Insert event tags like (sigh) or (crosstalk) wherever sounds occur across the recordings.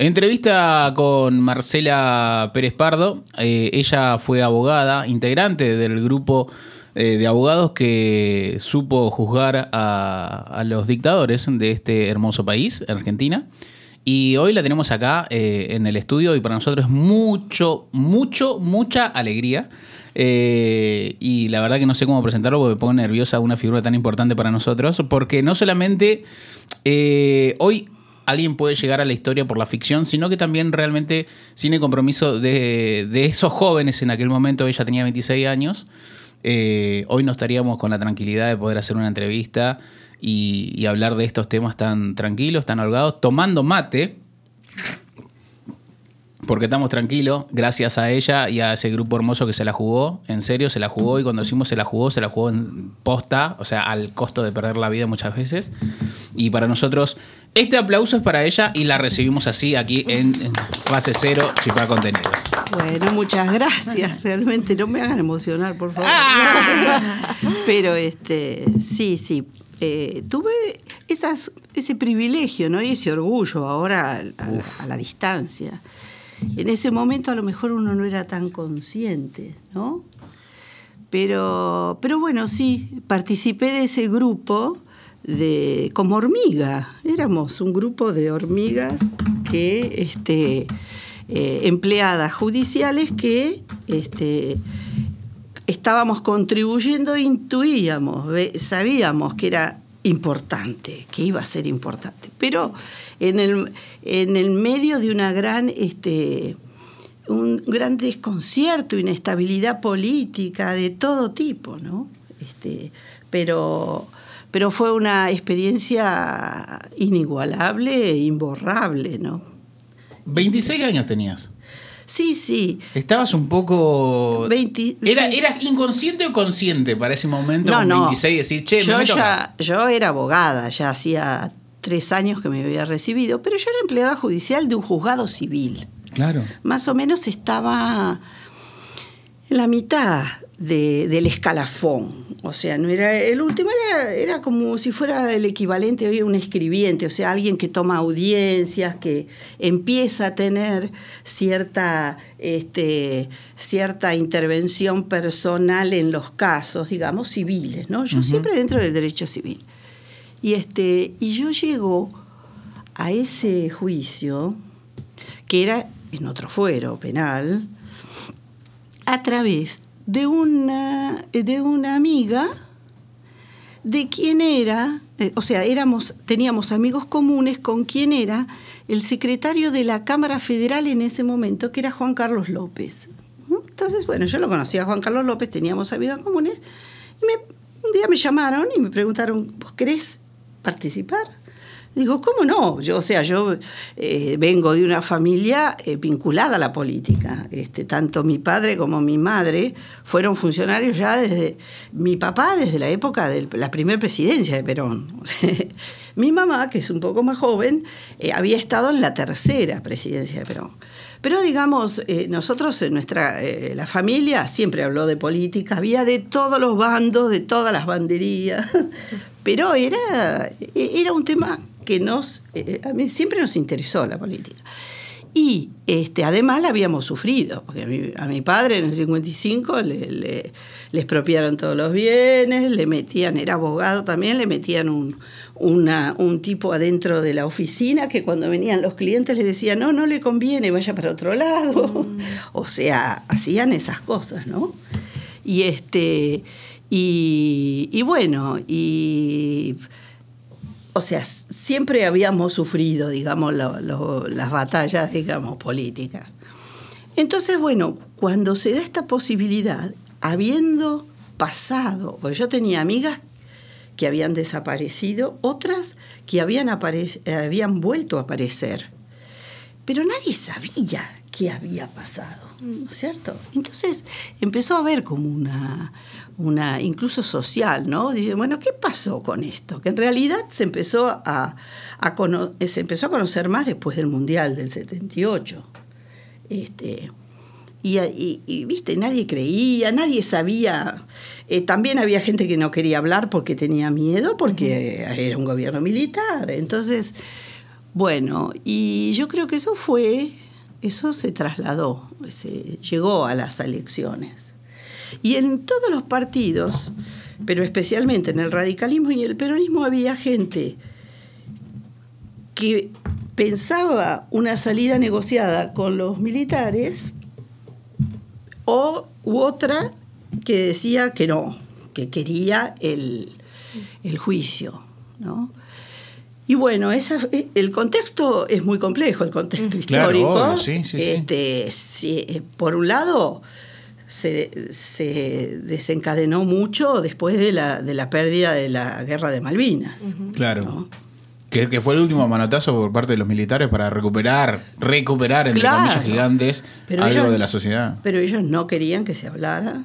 Entrevista con Marcela Pérez Pardo. Eh, ella fue abogada, integrante del grupo eh, de abogados que supo juzgar a, los dictadores de este hermoso país, Argentina. Y hoy la tenemos acá eh, en el estudio y para nosotros es mucho, mucho, mucha alegría. y la verdad que no sé cómo presentarlo porque me pongo nerviosa una figura tan importante para nosotros, porque no solamente hoy alguien puede llegar a la historia por la ficción, sino que también realmente sin el compromiso de, esos jóvenes en aquel momento, ella tenía 26 años, eh, hoy no estaríamos con la tranquilidad de poder hacer una entrevista y, y hablar de estos temas tan tranquilos, tan holgados, tomando mate, porque estamos tranquilos, gracias a ella y a ese grupo hermoso que se la jugó, en serio se la jugó y cuando decimos se la jugó, se la jugó en posta, o sea, al costo de perder la vida muchas veces. Y para nosotros, este aplauso es para ella y la recibimos así aquí en, fase cero, Chipá Contenidos. Bueno, muchas gracias, (laughs) realmente no me hagan emocionar, por favor. Ah. (laughs) Pero este, sí, sí, eh, tuve esas, ese privilegio ¿no? y ese orgullo ahora a la distancia en ese momento a lo mejor uno no era tan consciente, ¿no? Pero, pero bueno, sí, participé de ese grupo de, como hormiga. Éramos un grupo de hormigas que, este, eh, empleadas judiciales que este, estábamos contribuyendo, intuíamos, sabíamos que era importante, que iba a ser importante. Pero en el, en el medio de una gran, este, un gran desconcierto, inestabilidad política de todo tipo, ¿no? Este, pero, pero fue una experiencia inigualable e imborrable, ¿no? 26 años tenías. Sí, sí. Estabas un poco. ¿Era, ¿Eras inconsciente o consciente para ese momento? No, no. 26 decir, che, yo, ya, yo era abogada, ya hacía tres años que me había recibido, pero yo era empleada judicial de un juzgado civil. Claro. Más o menos estaba en la mitad del escalafón. O sea, no era el último, era, como si fuera el equivalente hoy a un escribiente, o sea, alguien que toma audiencias, que empieza a tener cierta, este, cierta intervención personal en los casos, digamos, civiles, ¿no? Yo siempre dentro del derecho civil. Y, este, y yo llego a ese juicio, que era en otro fuero penal, a través de una, de una amiga de quien era, eh, o sea, éramos, teníamos amigos comunes con quien era el secretario de la Cámara Federal en ese momento, que era Juan Carlos López. Entonces, bueno, yo lo conocía a Juan Carlos López, teníamos amigos comunes, y un día me llamaron y me preguntaron, ¿vos querés participar? Digo, ¿cómo no? Yo, o sea, yo eh, vengo de una familia eh, vinculada a la política. Este, tanto mi padre como mi madre fueron funcionarios ya desde mi papá desde la época de la primera presidencia de Perón. (laughs) mi mamá, que es un poco más joven, eh, había estado en la tercera presidencia de Perón. Pero digamos, nosotros en nuestra, la familia siempre habló de política, había de todos los bandos, de todas las banderías, (laughs) pero era, era un tema que nos, eh, a mí siempre nos interesó la política. Y este, además la habíamos sufrido, porque a mi, padre en el 55 le, le, le, expropiaron todos los bienes, le metían, era abogado también, le metían un, una, un tipo adentro de la oficina que cuando venían los clientes le decía, no, no le conviene, vaya para otro lado. Mm. O sea, hacían esas cosas, ¿no? Y, este, y, y bueno, y o sea, siempre habíamos sufrido, digamos, las batallas, digamos, políticas. Entonces, bueno, cuando se da esta posibilidad, habiendo pasado, porque yo tenía amigas que habían desaparecido, otras que habían, habían vuelto a aparecer, pero nadie sabía qué había pasado, ¿no es cierto? Entonces empezó a haber como una, una incluso social, ¿no? Dice, bueno, ¿qué pasó con esto? Que en realidad se empezó a, se empezó a conocer más después del Mundial del 78. Este, y, viste, nadie creía, nadie sabía. Eh, también había gente que no quería hablar porque tenía miedo, porque era un gobierno militar. Entonces, Bueno, y yo creo que eso fue, eso se trasladó, se llegó a las elecciones. Y en todos los partidos, pero especialmente en el radicalismo y el peronismo, había gente que pensaba una salida negociada con los militares o u otra que decía que no, que quería el, el juicio. ¿no? Y bueno, esa, el contexto es muy complejo, el contexto histórico. Este, eh, por un lado, se, desencadenó mucho después de la, de la pérdida de la guerra de Malvinas. Claro. Que, fue el último manotazo por parte de los militares para recuperar, recuperar, entre comillas gigantes, algo de la sociedad. Pero ellos no querían que se hablara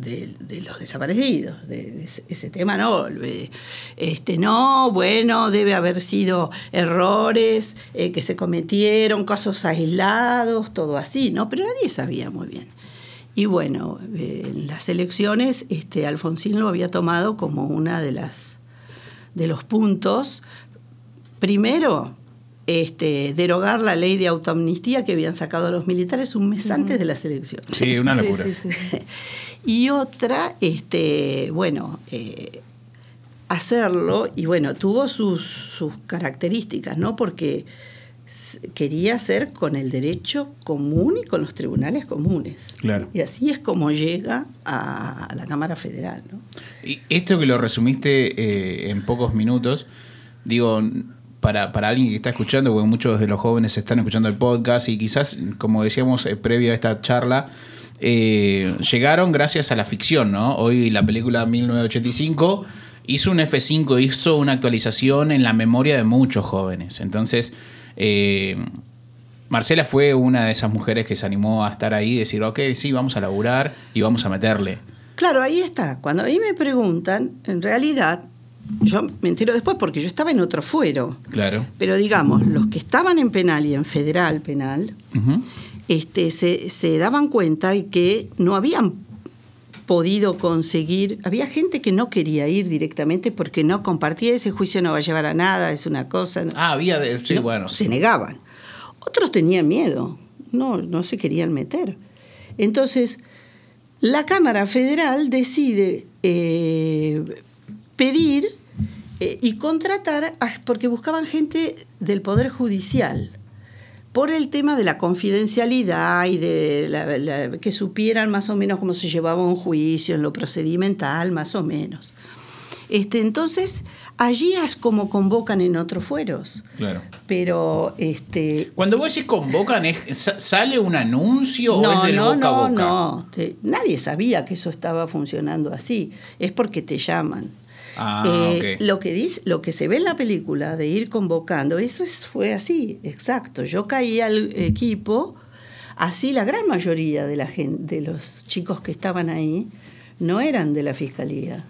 de, los desaparecidos, de, ese tema no, este no, bueno, debe haber sido errores eh, que se cometieron, casos aislados, todo así, ¿no? Pero nadie sabía muy bien. Y bueno, eh, en las elecciones este, Alfonsín lo había tomado como una de las de los puntos. Primero, este, derogar la ley de autoamnistía que habían sacado los militares un mes antes de las elecciones. Sí, una locura. (laughs) y otra, este, bueno, eh, hacerlo, y bueno, tuvo sus, sus características, ¿no? Porque quería hacer con el derecho común y con los tribunales comunes. Claro. Y así es como llega a, la Cámara Federal. ¿no? Y esto que lo resumiste eh, en pocos minutos, digo, para, para, alguien que está escuchando, porque muchos de los jóvenes están escuchando el podcast y quizás, como decíamos eh, previo a esta charla, eh, llegaron gracias a la ficción, ¿no? Hoy la película 1985 hizo un F5, hizo una actualización en la memoria de muchos jóvenes. Entonces, eh, Marcela fue una de esas mujeres que se animó a estar ahí y decir, ok, sí, vamos a laburar y vamos a meterle. Claro, ahí está. Cuando a mí me preguntan, en realidad, yo me entero después porque yo estaba en otro fuero. Claro. Pero digamos, los que estaban en penal y en federal penal, este, se, daban cuenta de que no habían podido conseguir, había gente que no quería ir directamente porque no compartía ese juicio, no va a llevar a nada, es una cosa. Ah, había, de, sí, bueno. Se negaban. Otros tenían miedo, no, no se querían meter. Entonces, la Cámara Federal decide eh, pedir eh, y contratar, porque buscaban gente del Poder Judicial por el tema de la confidencialidad y de que supieran más o menos cómo se llevaba un juicio en lo procedimental, más o menos. Este, entonces, allí es como convocan en otros fueros. Claro. Pero este. Cuando vos decís convocan, ¿sale un anuncio no, o es de no, boca no, a boca? No, nadie sabía que eso estaba funcionando así. Es porque te llaman. Ah, eh, lo, que dice, lo que se ve en la película de ir convocando, eso fue así, exacto. Yo caí al equipo, así la gran mayoría de, la gente, de los chicos que estaban ahí no eran de la fiscalía.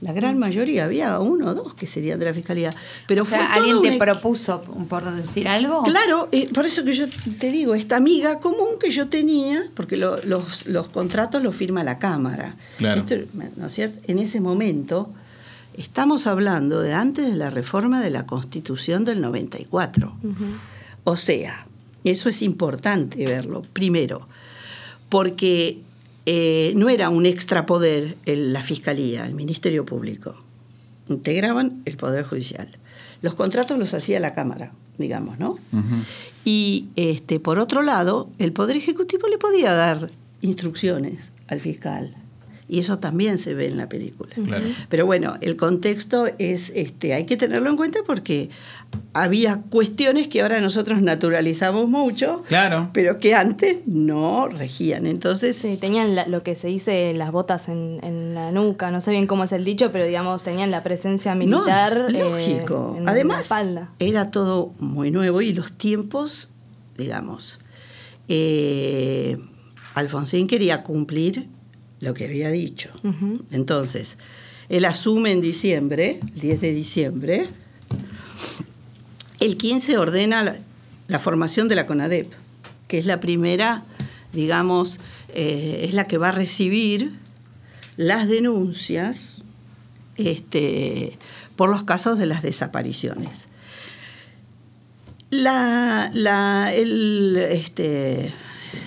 La gran mayoría, había uno o dos que serían de la fiscalía. Pero o sea, ¿alguien te propuso, por decir algo? Claro, eh, por eso que yo te digo, esta amiga común que yo tenía, porque los, los, contratos los firma la Cámara. Claro. ¿no es cierto? En ese momento, estamos hablando de antes de la reforma de la Constitución del 94. O sea, eso es importante verlo, primero, porque eh, no era un extrapoder la Fiscalía, el Ministerio Público. Integraban el Poder Judicial. Los contratos los hacía la Cámara, digamos, ¿no? Y este, por otro lado, el Poder Ejecutivo le podía dar instrucciones al fiscal y eso también se ve en la película. Pero bueno, el contexto es, este, hay que tenerlo en cuenta porque había cuestiones que ahora nosotros naturalizamos mucho, claro. pero que antes no regían. Entonces, sí, tenían lo que se dice las botas en, la nuca, no sé bien cómo es el dicho, pero digamos tenían la presencia militar. No, lógico. en Además, la espalda. era todo muy nuevo y los tiempos, digamos. Eh, Alfonsín quería cumplir lo que había dicho. Entonces, él asume en diciembre, el 10 de diciembre, el 15 ordena la, formación de la CONADEP, que es la primera, digamos, eh, es la que va a recibir las denuncias este, por los casos de las desapariciones. La, la, el, este,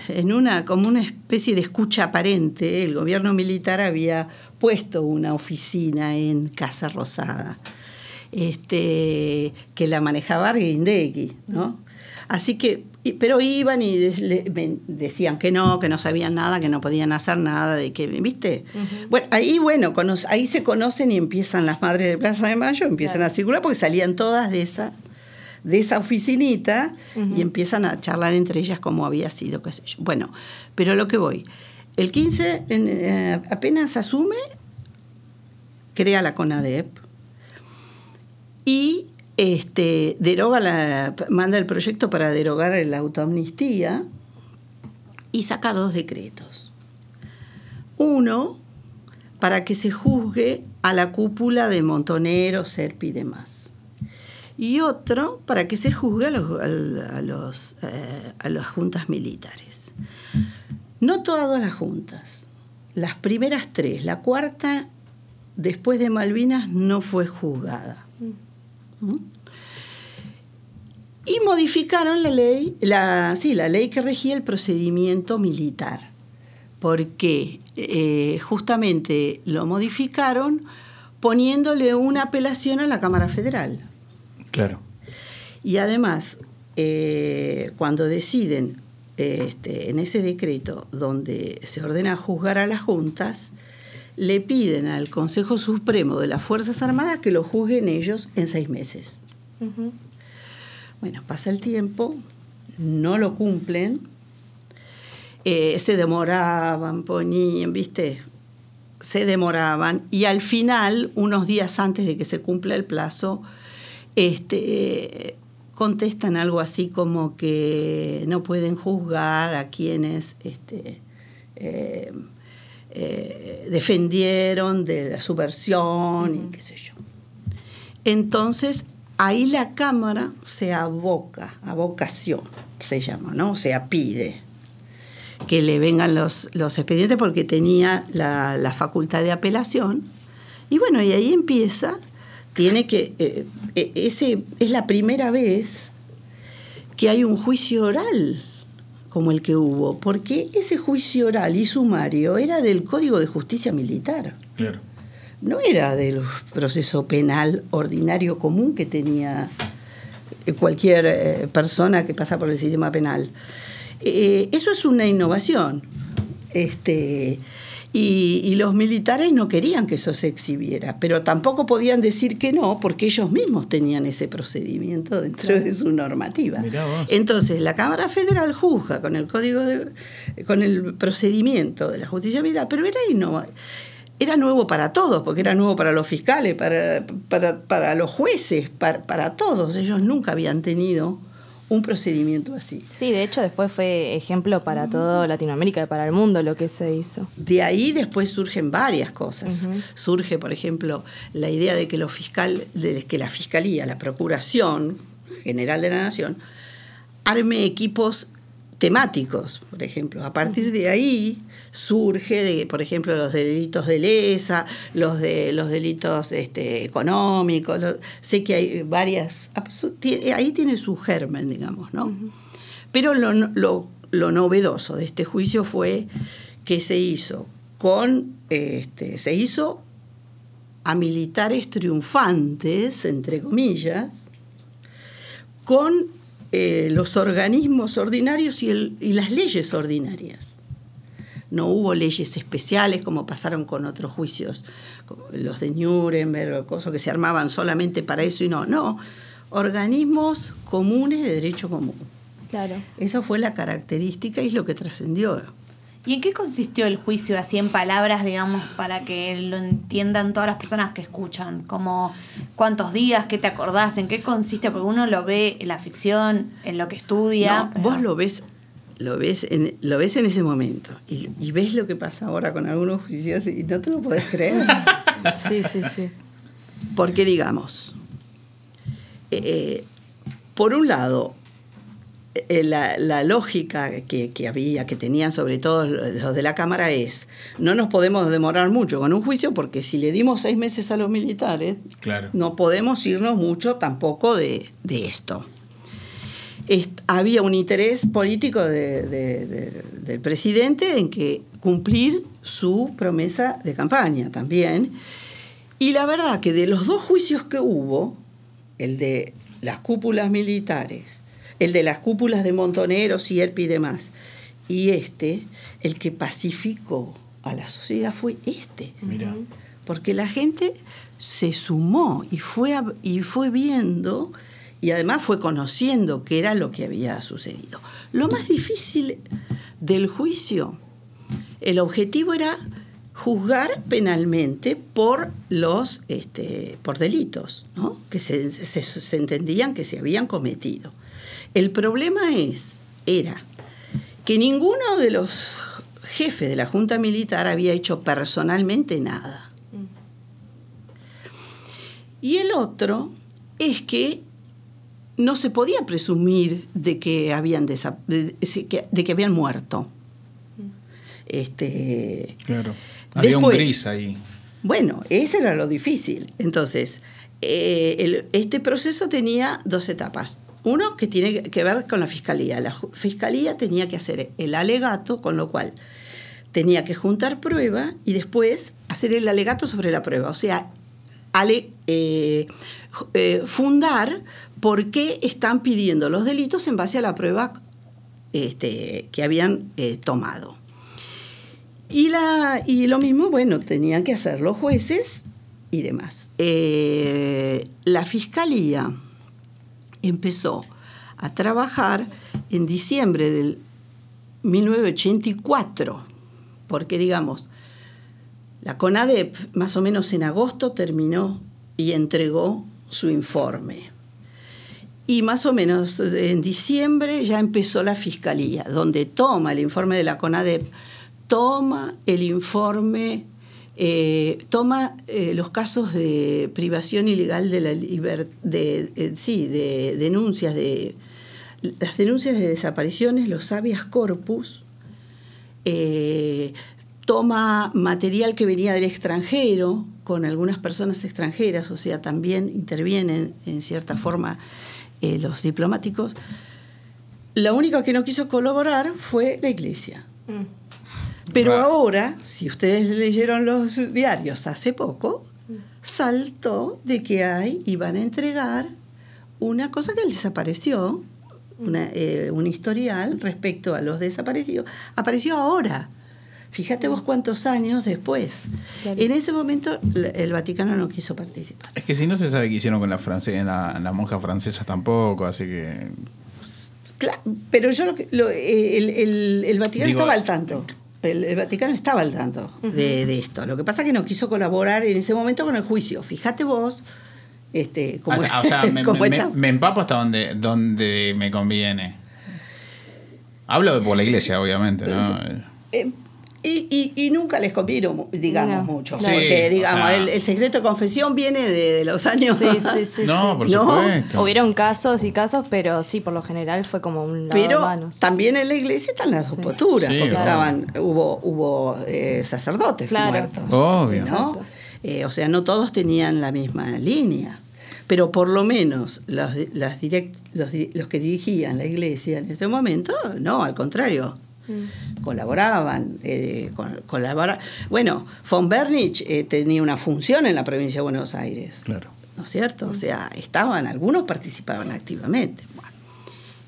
en una, como una especie de escucha aparente, el gobierno militar había puesto una oficina en Casa Rosada, este, que la manejaba Arguindegui, ¿no? Así que, pero iban y decían que no, que no sabían nada, que no podían hacer nada, de que, ¿viste? Bueno, ahí, bueno, ahí se conocen y empiezan las madres de Plaza de Mayo, empiezan a circular porque salían todas de esa de esa oficinita y empiezan a charlar entre ellas cómo había sido, qué sé yo. Bueno, pero lo que voy, el 15 eh, apenas asume, crea la CONADEP y este, deroga la, manda el proyecto para derogar la autoamnistía y saca dos decretos. Uno, para que se juzgue a la cúpula de Montonero, Serpi y demás. Y otro, para que se juzgue a, los, eh, a las juntas militares. No todas las juntas, las primeras tres, la cuarta, después de Malvinas, no fue juzgada. Y modificaron la ley, la, sí, la ley que regía el procedimiento militar, porque eh, justamente lo modificaron poniéndole una apelación a la Cámara Federal. Claro. Y además, eh, cuando deciden este, en ese decreto donde se ordena juzgar a las juntas, le piden al Consejo Supremo de las Fuerzas Armadas que lo juzguen ellos en seis meses. Bueno, pasa el tiempo, no lo cumplen, eh, se demoraban, ponían, viste, se demoraban y al final, unos días antes de que se cumpla el plazo, este, contestan algo así como que no pueden juzgar a quienes este, eh, eh, defendieron de la subversión y qué sé yo. Entonces, ahí la Cámara se aboca, abocación se llama, ¿no? O sea, pide que le vengan los, los expedientes porque tenía la, facultad de apelación. Y bueno, y ahí empieza, tiene que, eh, eh, ese es la primera vez que hay un juicio oral como el que hubo, porque ese juicio oral y sumario era del Código de Justicia Militar. Claro. No era del proceso penal ordinario común que tenía cualquier eh, persona que pasa por el sistema penal. Eh, eso es una innovación. Este, y, los militares no querían que eso se exhibiera, pero tampoco podían decir que no, porque ellos mismos tenían ese procedimiento dentro de su normativa. Entonces, la Cámara Federal juzga con el código con el procedimiento de la justicia militar, pero era era nuevo para todos, porque era nuevo para los fiscales, para, para, los jueces, para, para todos. Ellos nunca habían tenido un procedimiento así. Sí, de hecho después fue ejemplo para toda Latinoamérica y para el mundo lo que se hizo. De ahí después surgen varias cosas. Surge, por ejemplo, la idea de que, fiscal, de que la Fiscalía, la Procuración General de la Nación, arme equipos temáticos, por ejemplo. A partir de ahí surge de, por ejemplo, los delitos de lesa, los de los delitos este, económicos. sé que hay varias. Ahí tiene su germen, digamos, ¿no? Pero lo, lo, novedoso de este juicio fue que se hizo con. Este, se hizo a militares triunfantes, entre comillas, con eh, los organismos ordinarios y, y las leyes ordinarias no hubo leyes especiales como pasaron con otros juicios, los de Nuremberg, cosas que se armaban solamente para eso y no, no, organismos comunes de derecho común. Claro. Esa fue la característica y es lo que trascendió. ¿Y en qué consistió el juicio, así en palabras, digamos, para que lo entiendan todas las personas que escuchan? Como cuántos días, qué te acordás, en qué consiste, porque uno lo ve en la ficción, en lo que estudia. Vos lo ves lo ves en, lo ves en ese momento y, ves lo que pasa ahora con algunos juicios y no te lo puedes creer. (laughs) sí, sí, sí. Porque digamos, eh, eh, por un lado, eh, la, lógica que, había, que tenían sobre todo los de la Cámara es, no nos podemos demorar mucho con un juicio porque si le dimos seis meses a los militares, claro. no podemos irnos mucho tampoco de, de esto. est- había un interés político de- de- de- del presidente en que cumplir su promesa de campaña también. Y la verdad que de los dos juicios que hubo, el de las cúpulas militares, el de las cúpulas de Montoneros, Sierpi y demás, y este, el que pacificó a la sociedad fue este. Mira. Porque la gente se sumó y fue, a- y fue viendo y además fue conociendo qué era lo que había sucedido. Lo más difícil del juicio, el objetivo era juzgar penalmente por los este, por delitos ¿no? que se, se- se entendían que se habían cometido. El problema es, era que ninguno de los jefes de la Junta Militar había hecho personalmente nada. Y el otro es que no se podía presumir de que habían, de, de- de que habían muerto. Este, Claro. Había un gris ahí. bueno, ese era lo difícil. Entonces, eh, el- este proceso tenía dos etapas. Uno que tiene que ver con la fiscalía. La fiscalía tenía que hacer el alegato, con lo cual tenía que juntar prueba y después hacer el alegato sobre la prueba. O sea, eh, eh, fundar por qué están pidiendo los delitos en base a la prueba este, que habían eh, tomado. Y, la, y lo mismo, bueno, tenían que hacer los jueces y demás. La fiscalía empezó a trabajar en diciembre del 1984, porque digamos, la CONADEP más o menos en agosto terminó y entregó su informe. Y más o menos en diciembre ya empezó la fiscalía, donde toma el informe de la CONADEP, toma el informe, eh, toma eh, los casos de privación ilegal de la libertad, de, eh, sí, de denuncias de las denuncias de desapariciones, los habeas corpus, toma material que venía del extranjero con algunas personas extranjeras, o sea, también intervienen en cierta forma los diplomáticos. La única que no quiso colaborar fue la iglesia. Pero Ra- ahora, si ustedes leyeron los diarios hace poco, saltó de que hay y van a entregar una cosa que desapareció, una, eh, un historial respecto a los desaparecidos, apareció ahora. Fíjate vos cuántos años después. Claro. En ese momento el Vaticano no quiso participar. Es que si no se sabe qué hicieron con la, france- la, la monja francesa tampoco, así que. Cla- pero yo lo que- lo- eh, el, el- el Vaticano Digo, estaba al tanto. El, el Vaticano estaba al tanto de, de esto. Lo que pasa es que no quiso colaborar en ese momento con el juicio. Fíjate vos, este, cómo, Hasta- o sea, (laughs) me, empapo hasta donde, donde me conviene. Hablo de por la iglesia, obviamente, ¿no? Eh, y, y- y nunca les convino, digamos, No, mucho. Porque, digamos, sea- el, el secreto de confesión viene de, de los años. Sí, sí, sí. no, sí. por No. supuesto. Hubieron casos y casos, pero sí, por lo general fue como un de Pero manos. también en la iglesia están las dos Sí. posturas, Sí, porque claro. estaban, hubo, hubo eh, sacerdotes Claro. muertos. Obvio. Eh, o sea, no todos tenían la misma línea. Pero por lo menos los, las direct- los, los que dirigían la iglesia en ese momento, no, al contrario. Colaboraban, eh, con- colabora- Bueno, von Bernich eh, tenía una función en la provincia de Buenos Aires. Claro. ¿no es cierto? O sea, estaban, algunos participaban activamente. Bueno,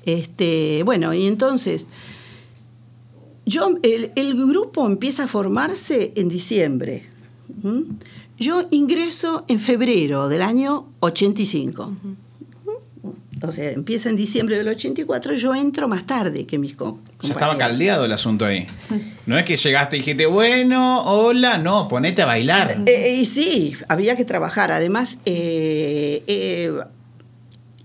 este, bueno y entonces, yo, el, el grupo empieza a formarse en diciembre. Yo ingreso en febrero del año 85. O sea, empieza en diciembre del 84, yo entro más tarde que mis co- Ya estaba compañeros. caldeado el asunto ahí. No es que llegaste y dijiste, bueno, hola, no, ponete a bailar. Eh, eh, y sí, había que trabajar. Además, eh,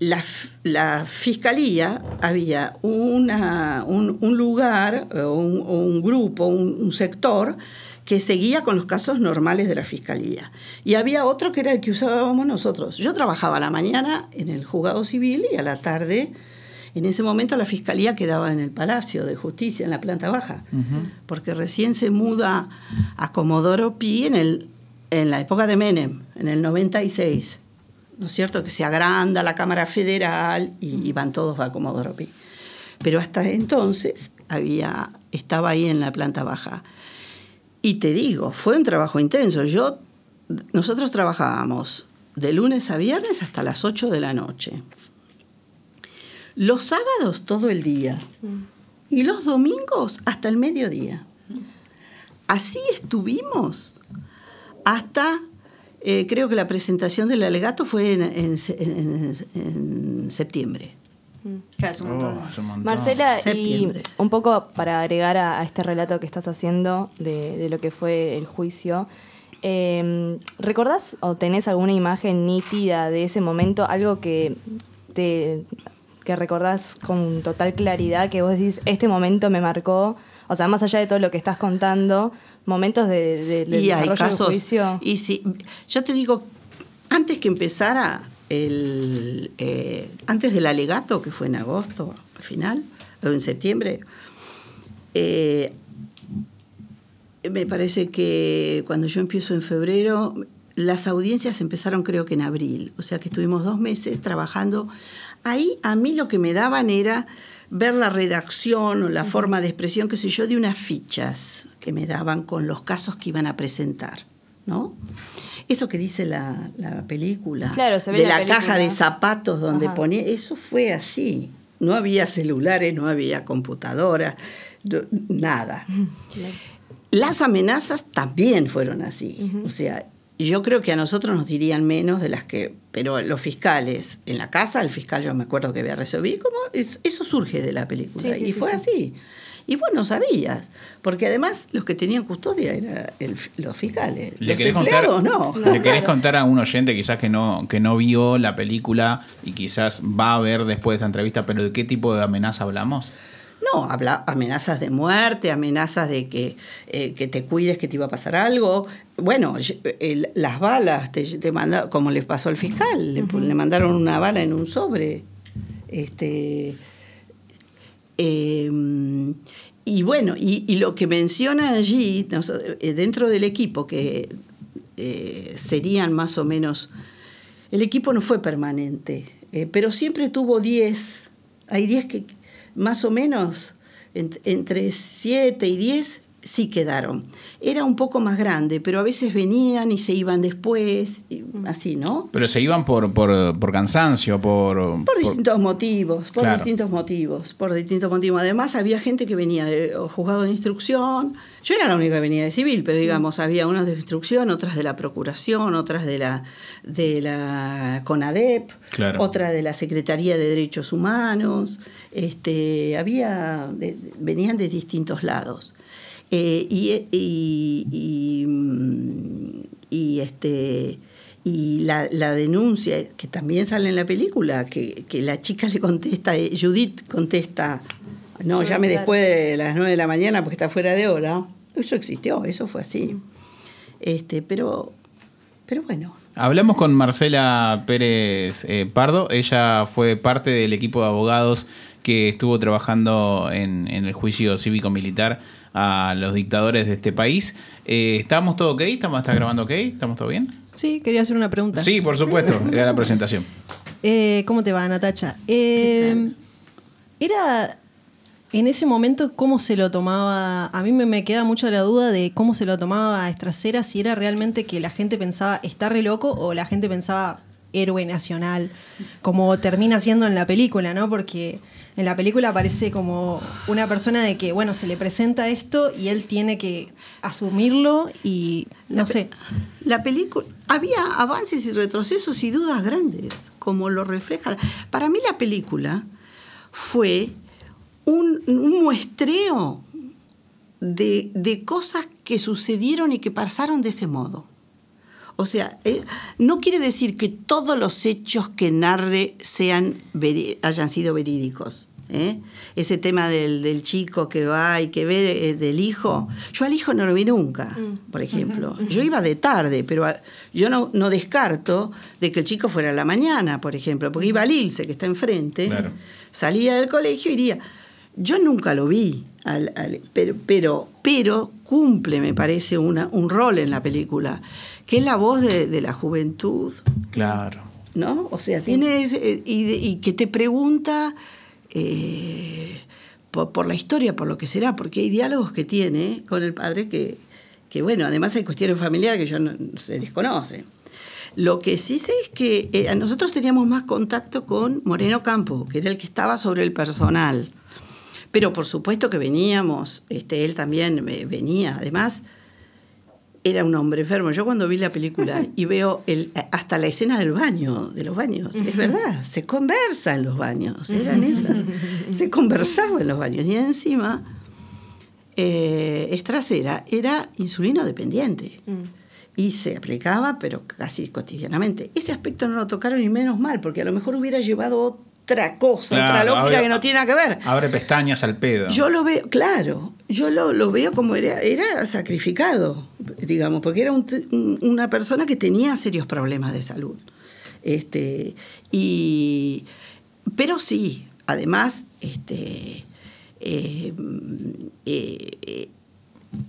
la, fiscalía había una, un, un lugar, un, un grupo, un, un sector que seguía con los casos normales de la fiscalía. Y había otro que era el que usábamos nosotros. Yo trabajaba a la mañana en el juzgado civil y a la tarde, en ese momento la fiscalía quedaba en el Palacio de Justicia, en la planta baja, porque recién se muda a Comodoro Pi en, el, en la época de Menem, en el 96. ¿no es cierto? Que se agranda la Cámara Federal y, y van todos a Comodoro Pi. Pero hasta entonces había, estaba ahí en la planta baja. Y te digo, fue un trabajo intenso. Yo, nosotros trabajábamos de lunes a viernes hasta las 8 de la noche. Los sábados todo el día. Y los domingos hasta el mediodía. Así estuvimos hasta, eh, creo que la presentación del alegato fue en, en- en- en septiembre. Claro, es un montón. Oh, es un montón. Marcela, y un poco para agregar a, a este relato que estás haciendo de, de lo que fue el juicio, eh, ¿recordás o tenés alguna imagen nítida de ese momento? Algo que te que recordás con total claridad, que vos decís, este momento me marcó, o sea, más allá de todo lo que estás contando, momentos de, de- del y hay desarrollo casos. del juicio. Y sí, yo te digo, antes que empezara el. eh, antes del alegato, que fue en agosto, al final, o en septiembre, eh, me parece que cuando yo empiezo en febrero, las audiencias empezaron creo que en abril, o sea que estuvimos dos meses trabajando. Ahí a mí lo que me daban era ver la redacción o la forma de expresión, qué sé yo, de unas fichas que me daban con los casos que iban a presentar, ¿no? Eso que dice la, la película, Claro, se ve de la, caja de zapatos donde Ajá. ponía, eso fue así. No había celulares, no había computadora, no- nada. (laughs) Las amenazas también fueron así. O sea, yo creo que a nosotros nos dirían menos de las que. Pero los fiscales, en la casa, el fiscal, yo me acuerdo que había resolvido. ¿cómo? Es- eso surge de la película. Sí, sí, y sí, fue sí. así. Y vos no sabías. Porque además los que tenían custodia eran el- los fiscales. ¿Le los querés, contar, no. ¿Le querés contar a un oyente quizás que no, que no vio la película y quizás va a ver después de esta entrevista, pero de qué tipo de amenaza hablamos? No, habla amenazas de muerte, amenazas de que, eh, que te cuides, que te iba a pasar algo. Bueno, el- las balas, te, te manda- como les pasó al fiscal, le, le mandaron una bala en un sobre. Este, eh, y bueno, y, lo que menciona allí, eh, dentro del equipo, que eh, serían más o menos, el equipo no fue permanente, eh, pero siempre tuvo 10, hay 10 que más o menos ent- entre 7 y 10 sí quedaron. Era un poco más grande, pero a veces venían y se iban después, y así, ¿no? Pero se iban por, por, por cansancio, por... Por distintos motivos, por Claro. distintos motivos, por distintos motivos. Además había gente que venía de juzgado de instrucción. Yo era la única que venía de civil, pero digamos, había unas de instrucción, otras de la procuración, otras de la de la CONADEP, Claro. otra de la Secretaría de Derechos Humanos. Este, había de- venían de distintos lados. Eh, y, y- y, mm, y, este y la, la denuncia que también sale en la película que, que la chica le contesta eh, Judith contesta no llame después de las 9 de la mañana porque está fuera de hora. Eso existió eso fue así. Este pero pero bueno. Hablamos con Marcela Pérez eh, Pardo. Ella fue parte del equipo de abogados que estuvo trabajando en, en el juicio cívico-militar a los dictadores de este país. Eh, ¿Estamos todo ok? ¿Estamos, ¿Está grabando ok? ¿Estamos todo bien? Sí, quería hacer una pregunta. Sí, por supuesto. (laughs) Era la presentación. Eh, ¿Cómo te va, Natacha? Eh, era en ese momento cómo se lo tomaba. A mí me, me queda mucho la duda de cómo se lo tomaba Estracera, si era realmente que la gente pensaba está re loco o la gente pensaba héroe nacional, como termina siendo en la película, ¿no? Porque en la película aparece como una persona de que, bueno, se le presenta esto y él tiene que asumirlo y no sé. La película, había avances y retrocesos y dudas grandes, como lo refleja. Para mí la película fue un, un muestreo de, de cosas que sucedieron y que pasaron de ese modo. O sea, eh, no quiere decir que todos los hechos que narre sean hayan sido verídicos. ¿eh? Ese tema del, del chico que va y que ve eh, del hijo. Yo al hijo no lo vi nunca, por ejemplo. Yo iba de tarde, pero a- yo no, no descarto de que el chico fuera a la mañana, por ejemplo, porque iba al Ilse, que está enfrente, Claro. salía del colegio y iría. Yo nunca lo vi, al- al- pero, pero, pero cumple, me parece, una- un rol en la película, que es la voz de, de la juventud, Claro. ¿no? O sea, tiene ese- y, y que te pregunta eh, por, por la historia, por lo que será, porque hay diálogos que tiene con el padre que, que bueno, además hay cuestiones familiares que yo no, se desconocen. Lo que sí sé es que eh, nosotros teníamos más contacto con Moreno Campo, que era el que estaba sobre el personal. Pero por supuesto que veníamos, este, él también venía, además era un hombre enfermo. Yo cuando vi la película (laughs) y veo el, hasta la escena del baño, de los baños, es verdad, se conversa en los baños, eran esas, se conversaba en los baños. Y encima, eh, Estracera era insulino dependiente. Y se aplicaba, pero casi cotidianamente. Ese aspecto no lo tocaron y menos mal, porque a lo mejor hubiera llevado otra cosa, otra lógica abre- que no tiene nada que ver. Abre pestañas al pedo. Yo lo veo, claro, yo lo, lo veo como era, era sacrificado, digamos, porque era un- una persona que tenía serios problemas de salud. Este, y, pero sí, además, este, eh, eh, eh,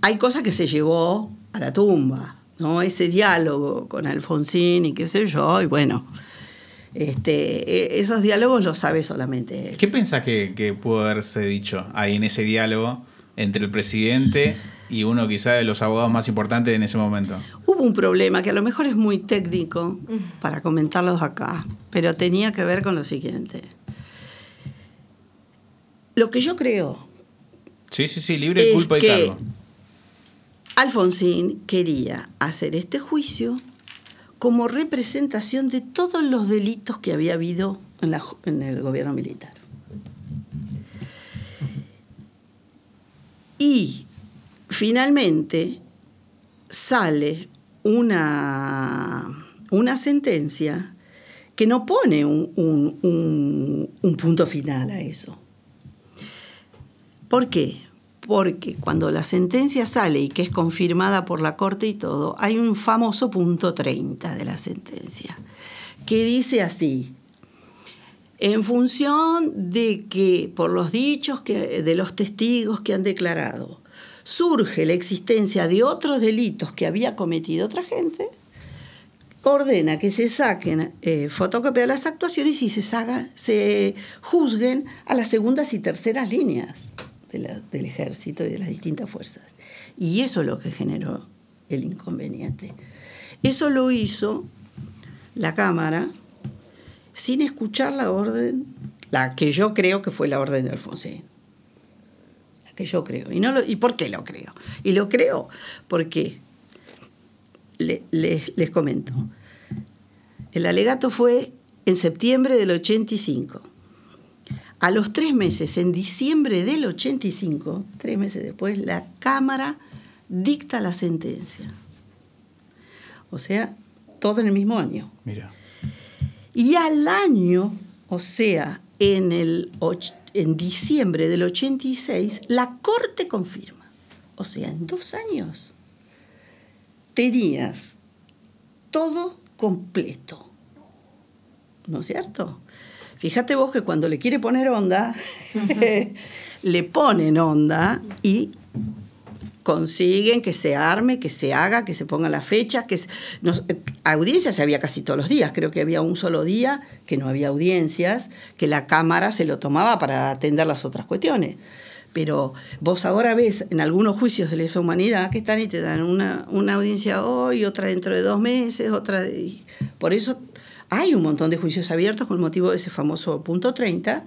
hay cosas que se llevó a la tumba, ¿no? Ese diálogo con Alfonsín y qué sé yo, y bueno, este, eh, esos diálogos los sabe solamente él. ¿Qué pensás que, que pudo haberse dicho ahí en ese diálogo entre el presidente y uno quizá de los abogados más importantes en ese momento? Hubo un problema que a lo mejor es muy técnico para comentarlos acá, pero tenía que ver con lo siguiente. Lo que yo creo, Sí, sí, sí, libre de culpa y cargo. Alfonsín quería hacer este juicio como representación de todos los delitos que había habido en, el gobierno militar. Y finalmente sale una, una sentencia que no pone un punto final a eso. ¿Por qué? Porque cuando la sentencia sale y que es confirmada por la Corte y todo, hay un famoso punto 30 de la sentencia, que dice así, en función de que por los dichos que, de los testigos que han declarado, surge la existencia de otros delitos que había cometido otra gente, ordena que se saquen eh, fotocopia de las actuaciones y se, juzguen a las segundas y terceras líneas del ejército y de las distintas fuerzas. Y eso es lo que generó el inconveniente. Eso lo hizo la Cámara sin escuchar la orden, la que yo creo que fue la orden de Alfonsín. La que yo creo. ¿Y, no ¿y por qué lo creo? Y lo creo porque le- les, les comento. El alegato fue en septiembre del 85. A los tres meses, en diciembre del 85, tres meses después, la Cámara dicta la sentencia. O sea, todo en el mismo año. Mira. Y al año, o sea, en, el, en diciembre del 86, la Corte confirma. O sea, en dos años tenías todo completo. ¿No es cierto? Fíjate vos que cuando le quiere poner onda, (laughs) le ponen onda y consiguen que se arme, que se haga, que se pongan las fechas, que se- nos- eh, audiencias había casi todos los días, creo que había un solo día que no había audiencias, que la Cámara se lo tomaba para atender las otras cuestiones. Pero vos ahora ves en algunos juicios de lesa humanidad que están y te dan una, una audiencia hoy, otra dentro de dos meses, otra... de- por eso hay un montón de juicios abiertos con motivo de ese famoso punto 30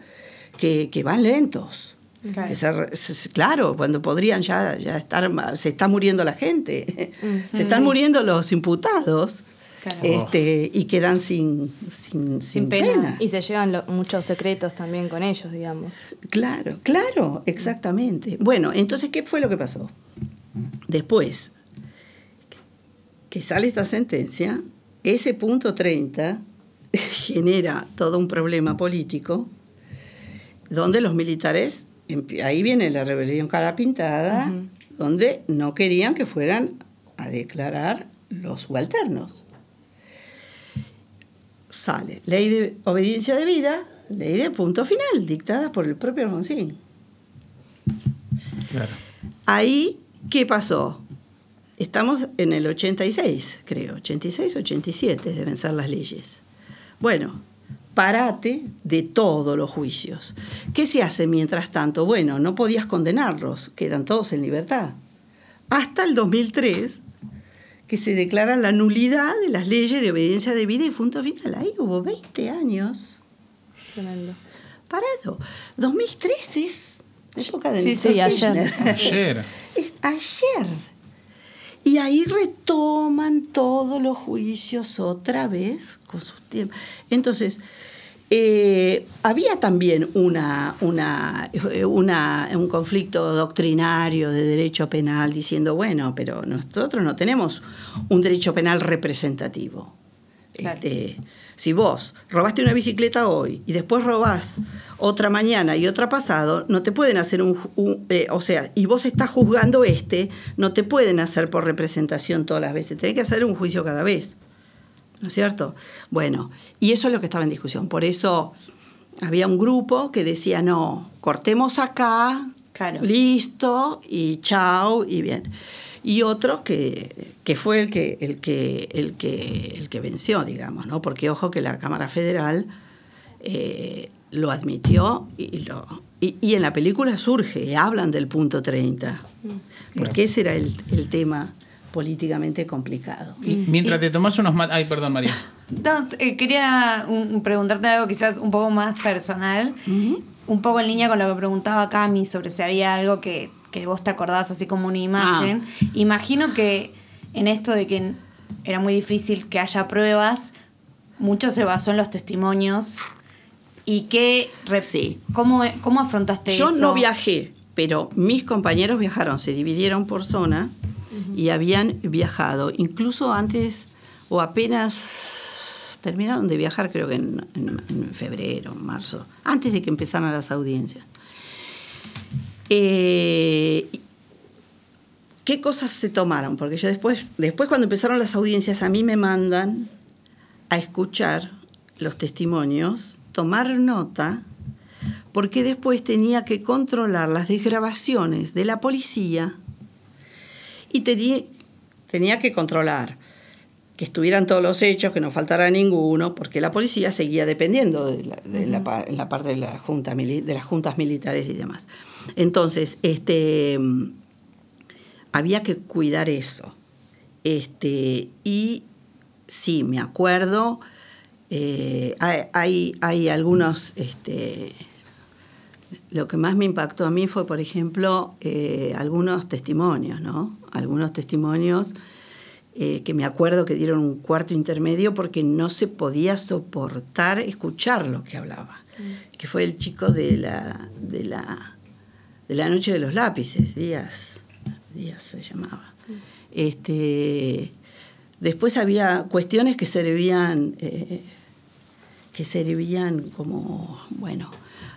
que, que van lentos. Claro. Que se re- se- se- claro, cuando podrían ya, ya estar, se está muriendo la gente, (laughs) se están muriendo los imputados Claro. este, y quedan sin, sin, sin pena. pena. Y se llevan lo- muchos secretos también con ellos, digamos. Claro, claro, exactamente. Bueno, entonces, ¿qué fue lo que pasó? Después que sale esta sentencia, ese punto 30 (laughs) genera todo un problema político donde los militares, ahí viene la rebelión cara pintada, donde no querían que fueran a declarar los subalternos. Sale ley de obediencia de vida, ley de punto final, dictada por el propio Alfonsín. Claro. Ahí, ¿qué pasó? Estamos en el 86, creo, 86, 87 deben ser las leyes. Bueno, parate de todos los juicios. ¿Qué se hace mientras tanto? Bueno, no podías condenarlos, quedan todos en libertad. Hasta el 2003, que se declara la nulidad de las leyes de obediencia debida y punto final. Ahí hubo 20 años Tremendo. parado. 2003 es época de Sí, sí, ayer. Ayer. (laughs) Y ahí retoman todos los juicios otra vez con sus tiempos. Entonces, eh, había también una, una, eh, una- un conflicto doctrinario de derecho penal diciendo, bueno, pero nosotros no tenemos un derecho penal representativo. Claro. Este, si vos robaste una bicicleta hoy y después robás otra mañana y otra pasado, no te pueden hacer un, eh, o sea, y vos estás juzgando este, no te pueden hacer por representación todas las veces, tenés que hacer un juicio cada vez. ¿No es cierto? Bueno, y eso es lo que estaba en discusión. Por eso había un grupo que decía, no, cortemos acá, Claro. listo, y chao, y bien. Y otro que, que fue el que, el, que, el, que, el que venció, digamos, ¿no? Porque ojo que la Cámara Federal eh, lo admitió y, lo, y, y en la película surge, hablan del punto 30, porque ese era el, el tema políticamente complicado. Y mientras te tomas unos mates. Ay, perdón, María. No, eh, quería mm, preguntarte algo quizás un poco más personal, un poco en línea con lo que preguntaba Cami sobre si había algo que, que vos te acordás así como una imagen. Imagino que en esto de que era muy difícil que haya pruebas, mucho se basó en los testimonios. ¿Y qué, Sí. cómo, cómo afrontaste Yo eso? no viajé, pero mis compañeros viajaron, se dividieron por zona y habían viajado, incluso antes o apenas terminaron de viajar, creo que en, en- en febrero, marzo, antes de que empezaran las audiencias. Eh, ¿Qué cosas se tomaron? Porque yo después, después cuando empezaron las audiencias, a mí me mandan a escuchar los testimonios, tomar nota, porque después tenía que controlar las desgrabaciones de la policía y tenía, tenía que controlar que estuvieran todos los hechos, que no faltara ninguno, porque la policía seguía dependiendo de la, de la parte de, la junta, de las juntas militares y demás. Entonces, este, había que cuidar eso. Este, y sí, me acuerdo, eh, hay, hay, hay algunos, este, lo que más me impactó a mí fue, por ejemplo, eh, algunos testimonios, ¿no? Algunos testimonios eh, que me acuerdo que dieron un cuarto intermedio porque no se podía soportar escuchar lo que hablaba. Que fue el chico de la, de la, de la noche de los lápices, Díaz, Díaz se llamaba. Este, después había cuestiones que servían, eh, que servían como, bueno,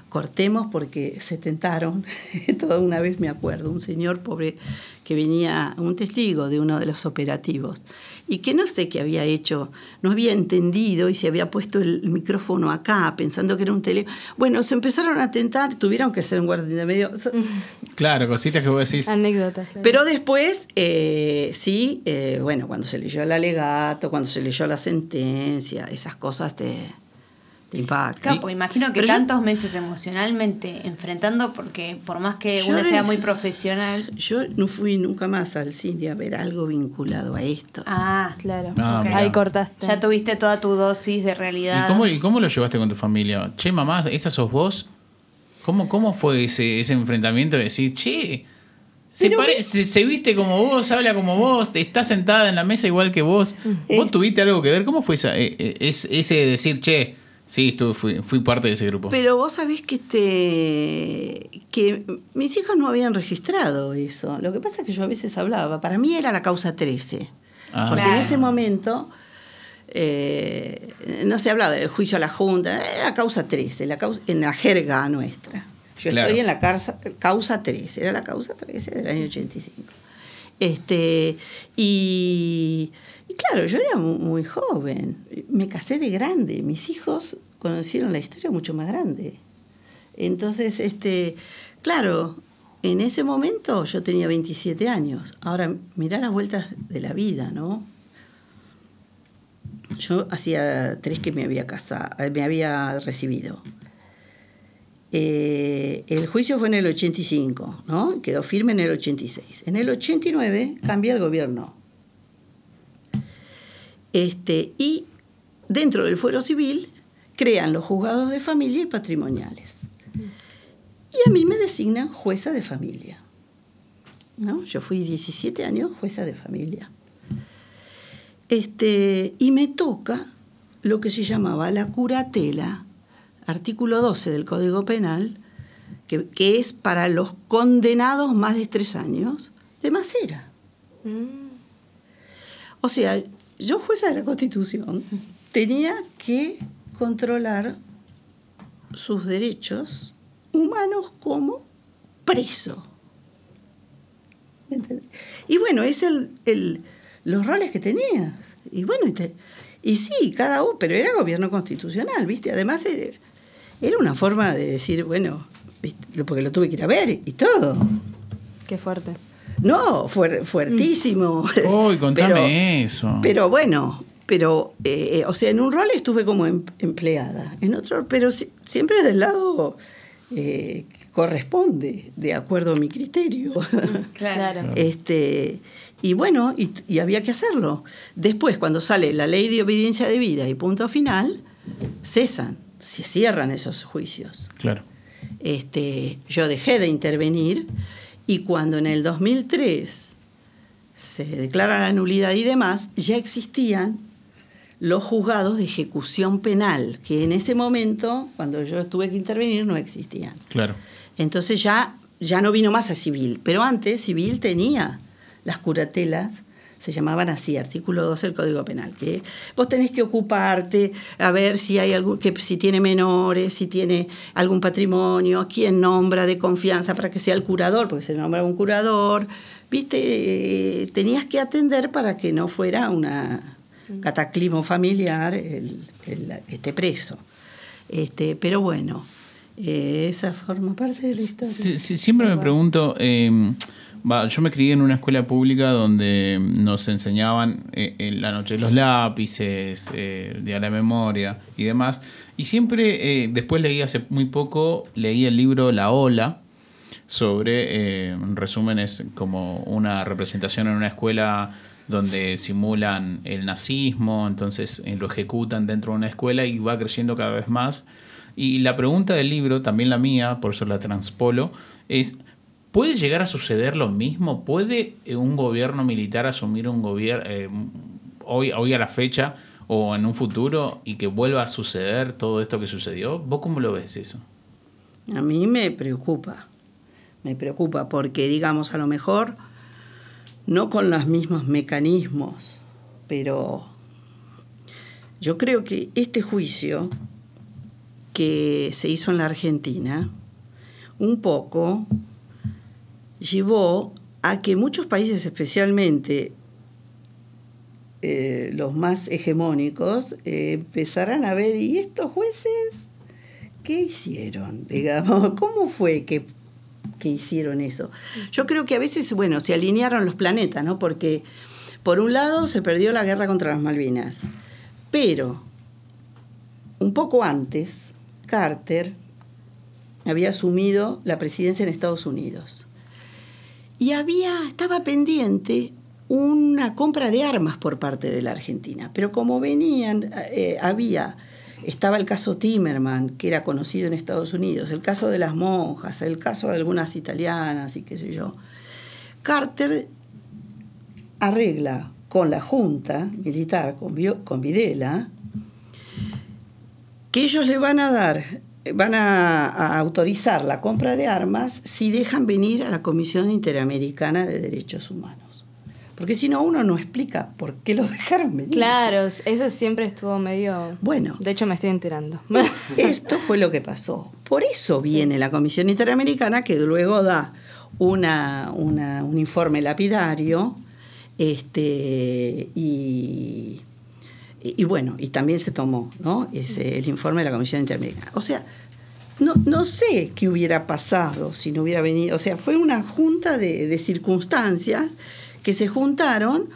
cortemos porque se tentaron. (laughs) Toda una vez me acuerdo, un señor pobre que venía, un testigo de uno de los operativos, y que no sé qué había hecho, no había entendido y se había puesto el micrófono acá pensando que era un tele. Bueno, se empezaron a tentar, tuvieron que hacer un guardia de medio. (laughs) Claro, cositas que vos decís. Anécdotas. claro. Pero después, eh, sí, eh, bueno, cuando se leyó el alegato, cuando se leyó la sentencia, esas cosas te, te impactan. Claro, porque imagino que Pero yo- tantos meses emocionalmente enfrentando, porque por más que uno sea muy profesional. Yo no fui nunca más al cine a ver algo vinculado a esto. Ah, Claro. Ah. Ahí cortaste. ya tuviste toda tu dosis de realidad. ¿Y cómo, y cómo lo llevaste con tu familia? Che, mamá, ¿esta sos vos? ¿Cómo, cómo fue ese, ese enfrentamiento de decir, che, se, viste como vos, habla como vos, está sentada en la mesa igual que vos? ¿Vos tuviste algo que ver? ¿Cómo fue esa, eh, eh, es, ese de decir, che, sí, estuve, fui, fui parte de ese grupo? Pero vos sabés que este que mis hijos no habían registrado eso. Lo que pasa es que yo a veces hablaba. Para mí era la causa 13. Ah. Porque Claro. en ese momento eh, no se hablaba del juicio a la Junta, era la causa 13, la causa, en la jerga nuestra. Yo Claro. estoy en la causa, causa 13, era la causa 13 del año 85. Este, y, claro, yo era mu- muy, joven, me casé de grande, mis hijos conocieron la historia mucho más grande. Entonces, este, claro, en ese momento yo tenía 27 años. Ahora, mirá las vueltas de la vida, ¿no? yo hacía tres que me había casado, me había recibido. Eh, el juicio fue en el 85, ¿no? Quedó firme en el 86. En el 89 cambia el gobierno. Este, y dentro del fuero civil crean los juzgados de familia y patrimoniales. Y a mí me designan jueza de familia. ¿no? Yo fui 17 años jueza de familia. Este, y me toca lo que se llamaba la curatela, artículo 12 del Código Penal, que, que es para los condenados más de tres años de Macera. O sea, yo jueza de la Constitución tenía que controlar sus derechos humanos como preso. ¿Me? Y bueno, es el, el- los roles que tenía. Y bueno, y, te- y sí, cada uno, pero era gobierno constitucional, ¿viste? Además era, una forma de decir, bueno, porque lo tuve que ir a ver y todo. Qué fuerte. No, fuer- fuertísimo. Uy, (laughs) contame Pero- eso. pero bueno, pero, eh, o sea, en un rol estuve como em- empleada, en otro, pero si- siempre del lado eh, que corresponde, de acuerdo a mi criterio. Claro. este, y bueno, y, y había que hacerlo. Después, cuando sale la ley de obediencia de vida y punto final, cesan, se cierran esos juicios. Claro. Este, yo dejé de intervenir y cuando en el 2003 se declara la nulidad y demás, ya existían los juzgados de ejecución penal, que en ese momento, cuando yo tuve que intervenir, no existían. Claro. Entonces ya, ya no vino más a civil, pero antes civil tenía las curatelas, se llamaban así, artículo 12 del Código Penal, que vos tenés que ocuparte a ver si hay algún, que si tiene menores, si tiene algún patrimonio, quién nombra de confianza para que sea el curador, porque se nombra un curador, viste, Eh, tenías que atender para que no fuera una cataclismo familiar el, el que esté preso. Este, pero bueno, eh, esa forma parte de la historia. Sí, sí, siempre me pregunto, eh, yo me crié en una escuela pública donde nos enseñaban eh, en la noche los lápices, eh, de la memoria y demás. Y siempre, eh, después leí hace muy poco, leí el libro La Ola sobre, eh, en resumen, es como una representación en una escuela donde simulan el nazismo, entonces eh, lo ejecutan dentro de una escuela y va creciendo cada vez más. Y la pregunta del libro, también la mía, por eso la transpolo, es, ¿puede llegar a suceder lo mismo? ¿Puede eh, un gobierno militar asumir un gobierno hoy, hoy a la fecha o en un futuro y que vuelva a suceder todo esto que sucedió? ¿Vos cómo lo ves eso? A mí me preocupa, me preocupa porque, digamos, a lo mejor no con los mismos mecanismos, pero yo creo que este juicio que se hizo en la Argentina, un poco llevó a que muchos países, especialmente eh, los más hegemónicos, eh, empezaran a ver, ¿y estos jueces qué hicieron? (laughs) Digamos, ¿cómo fue que, que hicieron eso? Yo creo que a veces, bueno, se alinearon los planetas, ¿no? Porque por un lado se perdió la guerra contra las Malvinas, pero un poco antes, Carter había asumido la presidencia en Estados Unidos. Y había, estaba pendiente una compra de armas por parte de la Argentina. Pero como venían, eh, había, estaba el caso Timerman, que era conocido en Estados Unidos, el caso de las monjas, el caso de algunas italianas y qué sé yo. Carter arregla con la Junta Militar, con, con Videla, que ellos le van a dar, van a, a, autorizar la compra de armas si dejan venir a la Comisión Interamericana de Derechos Humanos. Porque si no, uno no explica por qué los (laughs) dejaron venir. Claro, eso siempre estuvo medio... Bueno. De hecho, me estoy enterando. (laughs) Esto fue lo que pasó. Por eso viene la Comisión Interamericana que luego da una, una, un informe lapidario este, y, y, bueno, y también se tomó ¿no? Ese, el informe de la Comisión Interamericana. O sea, no, no sé qué hubiera pasado si no hubiera venido. O sea, fue una junta de, de circunstancias que se juntaron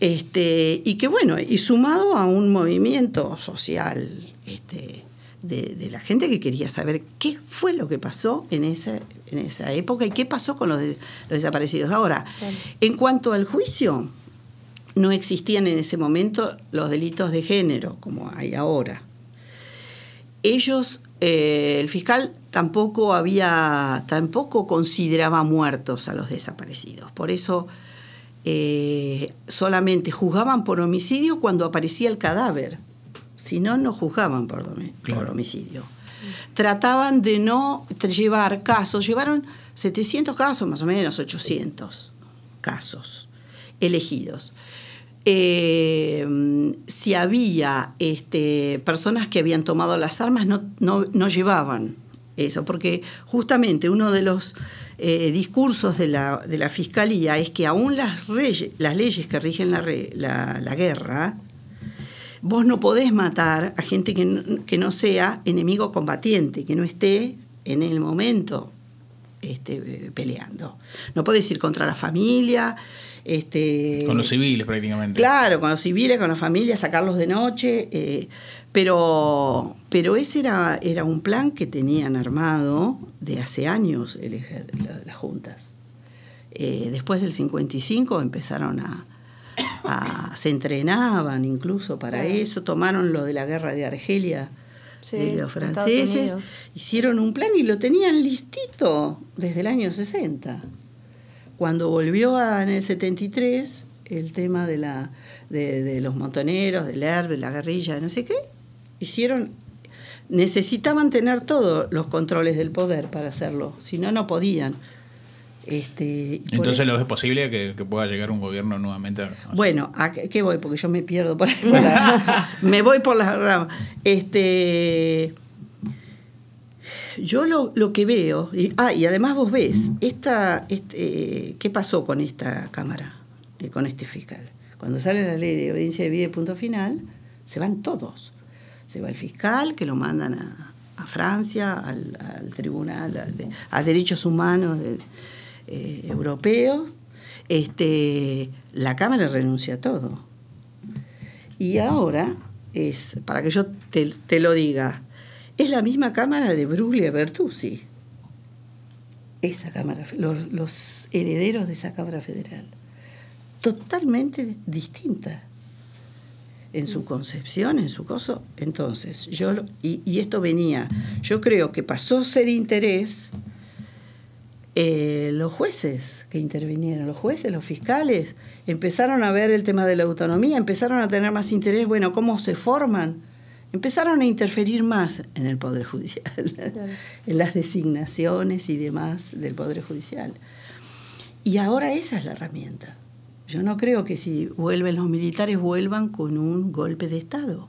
Este, y que bueno, y sumado a un movimiento social este, de, de la gente que quería saber qué fue lo que pasó en esa, en esa época y qué pasó con los, de- los desaparecidos. Ahora, en cuanto al juicio, no existían en ese momento los delitos de género como hay ahora. Ellos, eh, el fiscal tampoco había, tampoco consideraba muertos a los desaparecidos. Por eso eh, solamente juzgaban por homicidio cuando aparecía el cadáver. Si no, no juzgaban por, por homicidio. Trataban de no llevar casos, llevaron 700 casos, más o menos 800 casos elegidos. Eh, si había este, personas que habían tomado las armas, no, no, no llevaban eso, porque justamente uno de los eh, discursos de la, de la Fiscalía es que aún las, las leyes que rigen la, la- guerra, vos no podés matar a gente que que no sea enemigo combatiente, que no esté en el momento este, peleando. No podés ir contra la familia. Este, Con los civiles prácticamente. Claro, con los civiles, con la familia, sacarlos de noche. eh, pero, pero ese era, era un plan que tenían armado de hace años el ejer- la- las juntas. Eh, después del 55 empezaron a, a- se entrenaban incluso para eso, tomaron lo de la guerra de Argelia Sí, de los franceses, hicieron un plan y lo tenían listito desde el año 60. Cuando volvió a- en el 73 el tema de, la, de, de los montoneros, del herbe, la guerrilla, no sé qué, hicieron, necesitaban tener todos los controles del poder para hacerlo, si no, no podían. Este, Entonces lo ves posible que, que pueda llegar un gobierno nuevamente. a- bueno, ¿a qué voy? Porque yo me pierdo por ahí. por la- (laughs) me voy por las ramas. Este, yo lo, lo que veo, y, ah, y además vos ves, esta, este, ¿qué pasó con esta Cámara, eh, con este fiscal? Cuando sale la ley de audiencia de vida y punto final, se van todos. Se va el fiscal, que lo mandan a, a Francia, al, al Tribunal a, de- a Derechos Humanos de- eh, Europeos. Este, la Cámara renuncia a todo. Y ahora es, para que yo te, lo diga, es la misma Cámara de Bruglia Bertuzzi. Esa Cámara, los, los herederos de esa Cámara Federal. Totalmente distinta en su concepción, en su coso. Entonces, yo, y, y esto venía, yo creo que pasó a ser interés eh, los jueces que intervinieron, los jueces, los fiscales, empezaron a ver el tema de la autonomía, empezaron a tener más interés, bueno, cómo se forman, empezaron a interferir más en el Poder Judicial, (laughs) en las designaciones y demás del Poder Judicial. Y ahora esa es la herramienta. Yo no creo que si vuelven los militares vuelvan con un golpe de Estado.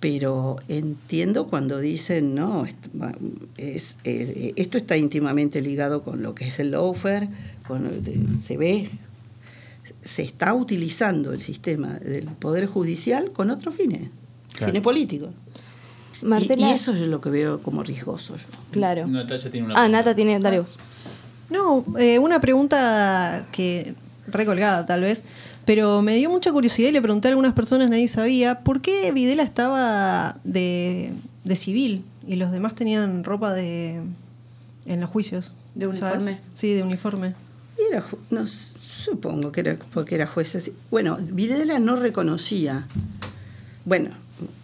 Pero entiendo cuando dicen, no, est- es, eh, esto está íntimamente ligado con lo que es el lawfare, con, se ve, se está utilizando el sistema del Poder Judicial con otros fines, Claro. fines políticos. Y- Marcela. Y, eso es lo que veo como riesgoso yo. Claro. Natacha tiene una Ah, pregunta. Nata tiene. Dale vos. No, eh, una pregunta que recolgada tal vez, pero me dio mucha curiosidad y le pregunté a algunas personas, nadie sabía, ¿por qué Videla estaba de, de civil y los demás tenían ropa de en los juicios? ¿De uniforme? ¿sabes? Sí, de uniforme. Y era, no, supongo que era porque era juez. así. Bueno, Videla no reconocía. Bueno,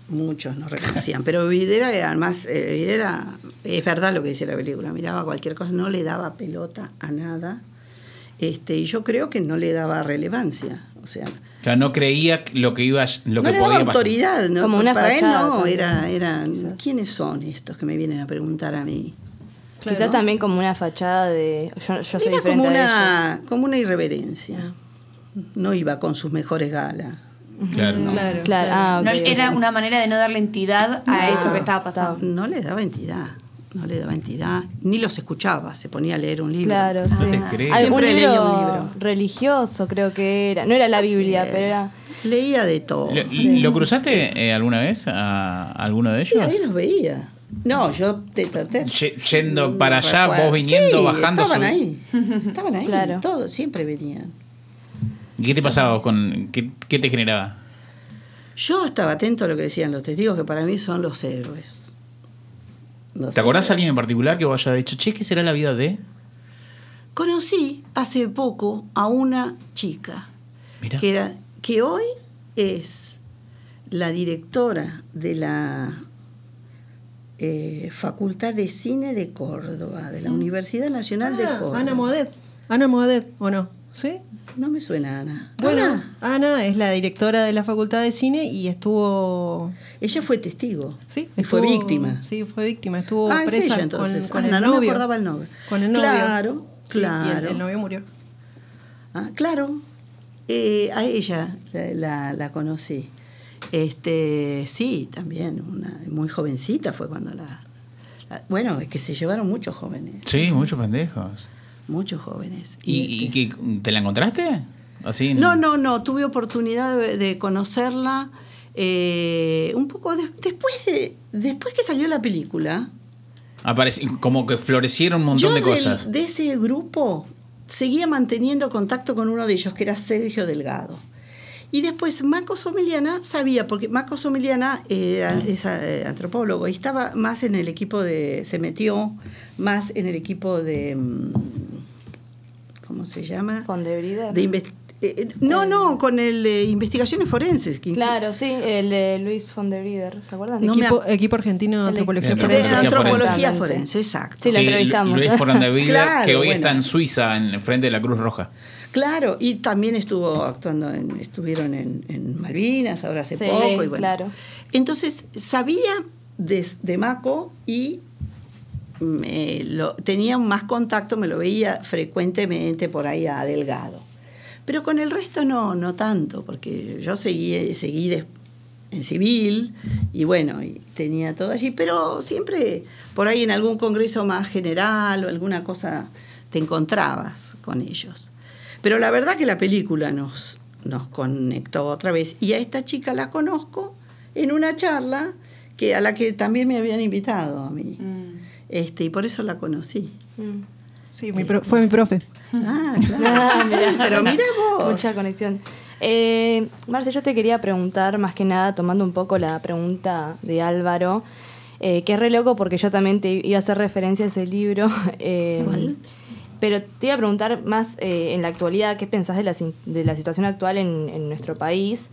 muchos no reconocían, (laughs) pero Videla era más. eh, Videla, es verdad lo que dice la película, miraba cualquier cosa, no le daba pelota a nada. Este, y yo creo que no le daba relevancia. O sea, O sea, no creía lo que iba, lo no que le daba podía pasar. autoridad. ¿no? Como una Para él no, también, era, eran. quizás. ¿Quiénes son estos que me vienen a preguntar a mí? Claro. Quizás también como una fachada de. Yo, yo soy Era diferente como a una, como una irreverencia. No iba con sus mejores galas. Claro. Claro, Claro, ah, No, era una manera de no darle entidad a No. eso que estaba pasando. No le daba entidad. No le daba entidad. Ni los escuchaba. Se ponía a leer un libro. Claro, sí. No. Algún libro, leía un libro. religioso, creo que era. No era la No sé. Biblia, pero era. Leía de todo. ¿Lo, ¿lo cruzaste eh, alguna vez a alguno de Sí, ellos? ahí los veía. No, yo te traté. Ye- yendo no para allá, recuerdo. vos viniendo, Sí, bajando, Estaban ahí. (laughs) Estaban ahí. Claro. Todos, siempre venían. ¿Y qué te pasaba con qué, qué te generaba? Yo estaba atento a lo que decían los testigos, que para mí son los héroes. ¿Te acordás de alguien en particular que vos haya dicho, che, ¿qué será la vida de? Conocí hace poco a una chica Mira. que, era, que hoy es la directora de la eh, Facultad de Cine de Córdoba, de la Universidad Nacional de Ah, Córdoba. Ana Modet. Ana Modet, ¿o no? ¿Sí? No me suena Ana. Bueno, Ana, Ana es la directora de la Facultad de Cine y estuvo. ella fue testigo. Sí, y fue víctima. Sí, fue víctima. Estuvo Ah, es presa ella, entonces. con, con Ana, el no me novio. acordaba el nombre. Con el novio. Claro, Sí, y el- claro. el, novio murió. Ah, claro. Eh, a ella la, la- la conocí. Este, sí, también, una muy jovencita fue cuando la, la- Bueno, es que se llevaron muchos jóvenes, Sí, muchos pendejos. Muchos jóvenes. ¿Y, y este- qué, te la encontraste? Así. No, no, no, tuve oportunidad de, de conocerla eh, un poco de- después, de, después que salió la película. Aparece, como que florecieron un montón Yo de cosas. de ese grupo seguía manteniendo contacto con uno de ellos, que era Sergio Delgado. Y después Marco Someliana sabía, porque Marco Someliana era, es eh, antropólogo y estaba más en el equipo de, se metió más en el equipo de, mm, ¿cómo se llama? Fondebrider. De inves- eh, eh, no, no, con el de investigaciones forenses. que Claro, sí, el de Luis Fondebrider, ¿se acuerdan? No me equipo, equipo argentino de antropología de de forense. Antropología forense. forense, exacto. Sí, lo entrevistamos. Luis Forandeviller, Claro, que hoy bueno. está en Suiza, en frente de la Cruz Roja. Claro, y también estuvo actuando, en, estuvieron en, en Malvinas, ahora hace Sí, poco. Y bueno. claro. Entonces, sabía de, de Maco y me lo, tenía más contacto, me lo veía frecuentemente por ahí a Delgado. Pero con el resto no, no tanto, porque yo seguí, seguí en civil y bueno, tenía todo allí, pero siempre por ahí en algún congreso más general o alguna cosa te encontrabas con ellos. Pero la verdad que la película nos, nos conectó otra vez y a esta chica la conozco en una charla que, a la que también me habían invitado a mí. Este, y por eso la conocí. Mm. Sí, mi pro- fue mi profe. Ah, (laughs) claro. Ah, mirá. Pero mira vos. Mucha conexión. Eh, Marce, yo te quería preguntar, más que nada, tomando un poco la pregunta de Álvaro, eh, que es re loco porque yo también te iba a hacer referencia a ese libro. (laughs) eh, Pero te iba a preguntar más eh, en la actualidad, ¿qué pensás de la, de la situación actual en, en nuestro país?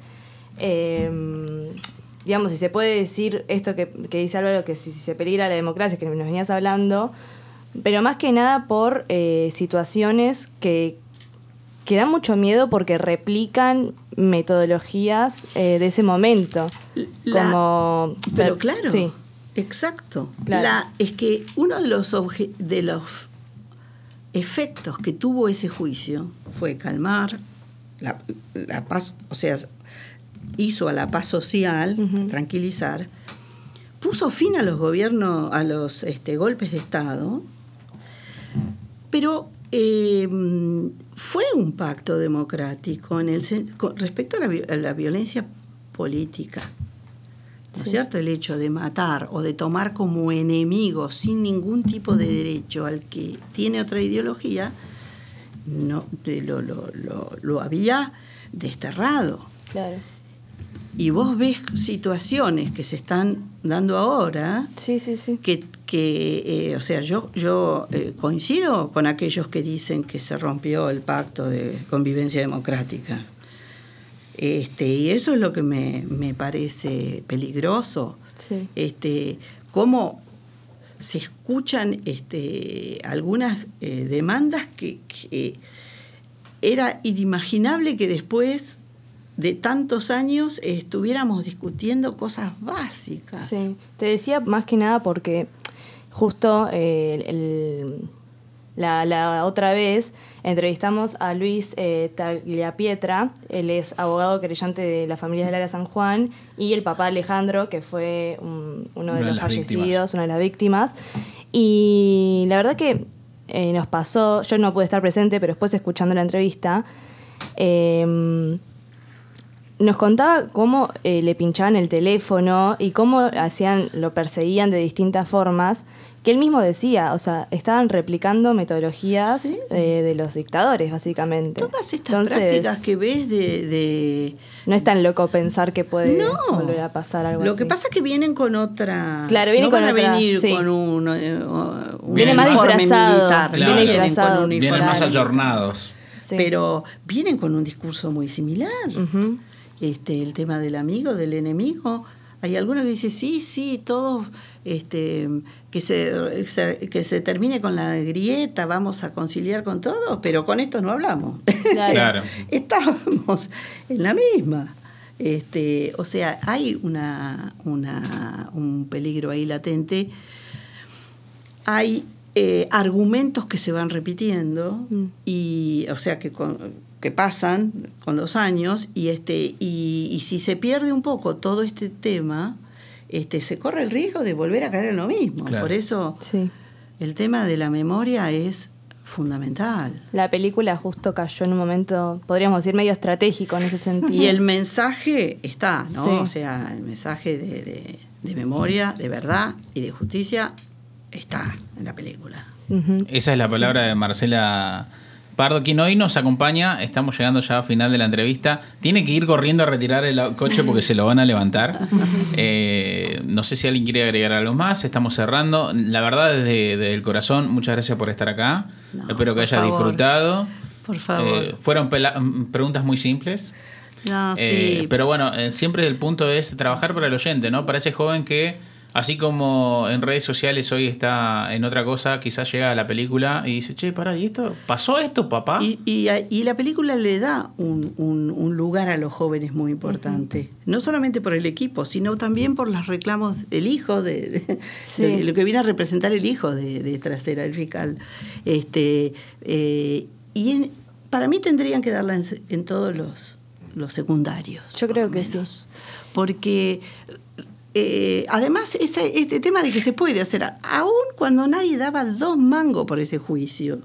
Digamos, si se puede decir esto que, que dice Álvaro, que si, si se peligra la democracia, que nos venías hablando, pero más que nada por eh, situaciones que, que dan mucho miedo porque replican metodologías eh, de ese momento. La- como. Pero claro, Sí. exacto. Claro. La- es que uno de los, obje- de los efectos que tuvo ese juicio fue calmar la, la paz, o sea, hizo a la paz social, tranquilizar, puso fin a los gobiernos, a los este, golpes de Estado, pero eh, fue un pacto democrático en el, con respecto a la, vi- a la violencia política. ¿No es Sí. cierto? El hecho de matar o de tomar como enemigo sin ningún tipo de derecho al que tiene otra ideología, no, lo, lo- lo- lo había desterrado. Claro. Y vos ves situaciones que se están dando ahora Sí, sí, sí. que, que, eh, o sea, yo, yo eh, coincido con aquellos que dicen que se rompió el pacto de convivencia democrática. Este, y eso es lo que me, me parece peligroso. Sí. Este, cómo se escuchan este, algunas eh, demandas que, que era inimaginable que después de tantos años estuviéramos discutiendo cosas básicas. Sí, te decía más que nada porque justo eh, el- la, la otra vez entrevistamos a Luis eh, Tagliapietra, él es abogado querellante de la familia del área San Juan, y el papá Alejandro, que fue un- uno de Una de los fallecidos, víctimas. una de las víctimas. Y la verdad que eh, nos pasó, yo no pude estar presente, pero después escuchando la entrevista, eh, nos contaba cómo eh, le pinchaban el teléfono y cómo hacían, lo perseguían de distintas formas, que él mismo decía, o sea, estaban replicando metodologías Sí. eh, de los dictadores, básicamente. Todas estas Entonces, prácticas que ves de, de- No es tan loco pensar que puede No. volver a pasar algo Lo así. que pasa es que vienen con otra. Claro, vienen no con van otra, a venir sí. con un, eh, un Viene más disfrazado, militar. viene vienen disfrazado. con un Vienen más ayornados. Sí. Pero vienen con un discurso muy similar. Ujú. Este, el tema del amigo, del enemigo. Hay algunos que dicen, sí, sí, todos, este, que, se, que se termine con la grieta, vamos a conciliar con todos, pero con esto no hablamos. Claro. (laughs) Claro. Estábamos en la misma. Este, o sea, hay una, una, un peligro ahí latente. Hay eh, argumentos que se van repitiendo Mm. y, o sea, que, con- que pasan con los años y, este, y, y si se pierde un poco todo este tema, este, se corre el riesgo de volver a caer en lo mismo. Claro. Por eso Sí. el tema de la memoria es fundamental. La película justo cayó en un momento, podríamos decir, medio estratégico en ese sentido. Y el mensaje está, ¿no? Sí. O sea, el mensaje de, de- de memoria, de verdad y de justicia está en la película. Esa es la palabra de Marcela Pardo, quien hoy nos acompaña. Estamos llegando ya al final de la entrevista. Tiene que ir corriendo a retirar el coche porque se lo van a levantar. (laughs) Eh, no sé si alguien quiere agregar algo más. Estamos cerrando. La verdad, desde, desde el corazón, muchas gracias por estar acá. No, Espero que por haya favor. disfrutado. Por favor. Eh, fueron mm, preguntas muy simples. No, Eh, sí. pero bueno, eh, siempre el punto es trabajar para el oyente, ¿no? Para ese joven que, así como en redes sociales hoy está en otra cosa, quizás llega a la película y dice, che, pará, ¿y esto? ¿Pasó esto, papá? Y, y- y la película le da un, un- un lugar a los jóvenes muy importante. No solamente por el equipo, sino también por los reclamos del hijo, de, de- Sí. de lo que viene a representar el hijo de, de Trasera, el fiscal. Este, eh, y en- para mí tendrían que darla en, todos los, los secundarios. Yo creo que sí. menos. Porque eh, además este, este tema de que se puede hacer, aún cuando nadie daba dos mangos por ese juicio.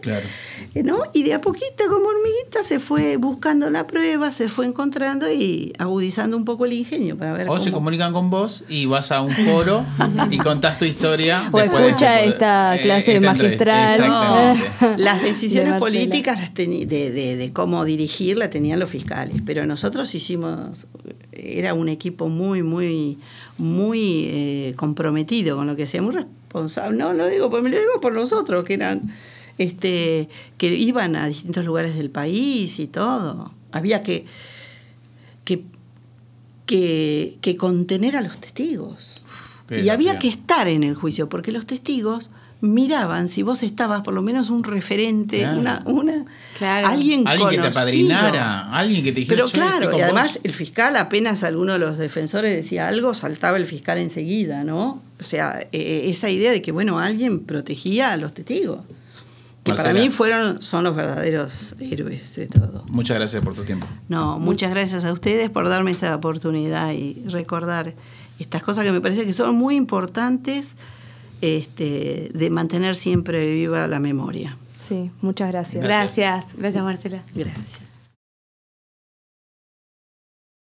Claro. (laughs) ¿no? Y de a poquito, como hormiguita, se fue buscando la prueba, se fue encontrando y agudizando un poco el ingenio para ver O se comunican con vos y vas a un foro y contás tu historia. O de escucha esta eh, clase entre- magistral. Las decisiones De políticas las teni- de, de- de cómo dirigir las tenían los fiscales, pero nosotros hicimos, era un equipo muy, muy, muy eh, comprometido con lo que hacía, muy responsable. No lo digo, por, me lo digo por nosotros, que eran, este, que iban a distintos lugares del país y todo. Había que, que, que, que contener a los testigos. y había que estar en el juicio, porque los testigos miraban si vos estabas por lo menos un referente, Claro. una, una Claro. alguien, Alguien que te apadrinara, alguien que te dijera, Pero "Che, estoy claro, y además vos". el fiscal, apenas alguno de los defensores decía algo, saltaba el fiscal enseguida, ¿no? O sea, eh, esa idea de que, bueno, alguien protegía a los testigos. Que para mí fueron, son los verdaderos héroes de todo. Muchas gracias por tu tiempo. No, muchas gracias a ustedes por darme esta oportunidad y recordar estas cosas que me parece que son muy importantes este, de mantener siempre viva la memoria. Sí, muchas gracias. Gracias, gracias Marcela. Gracias.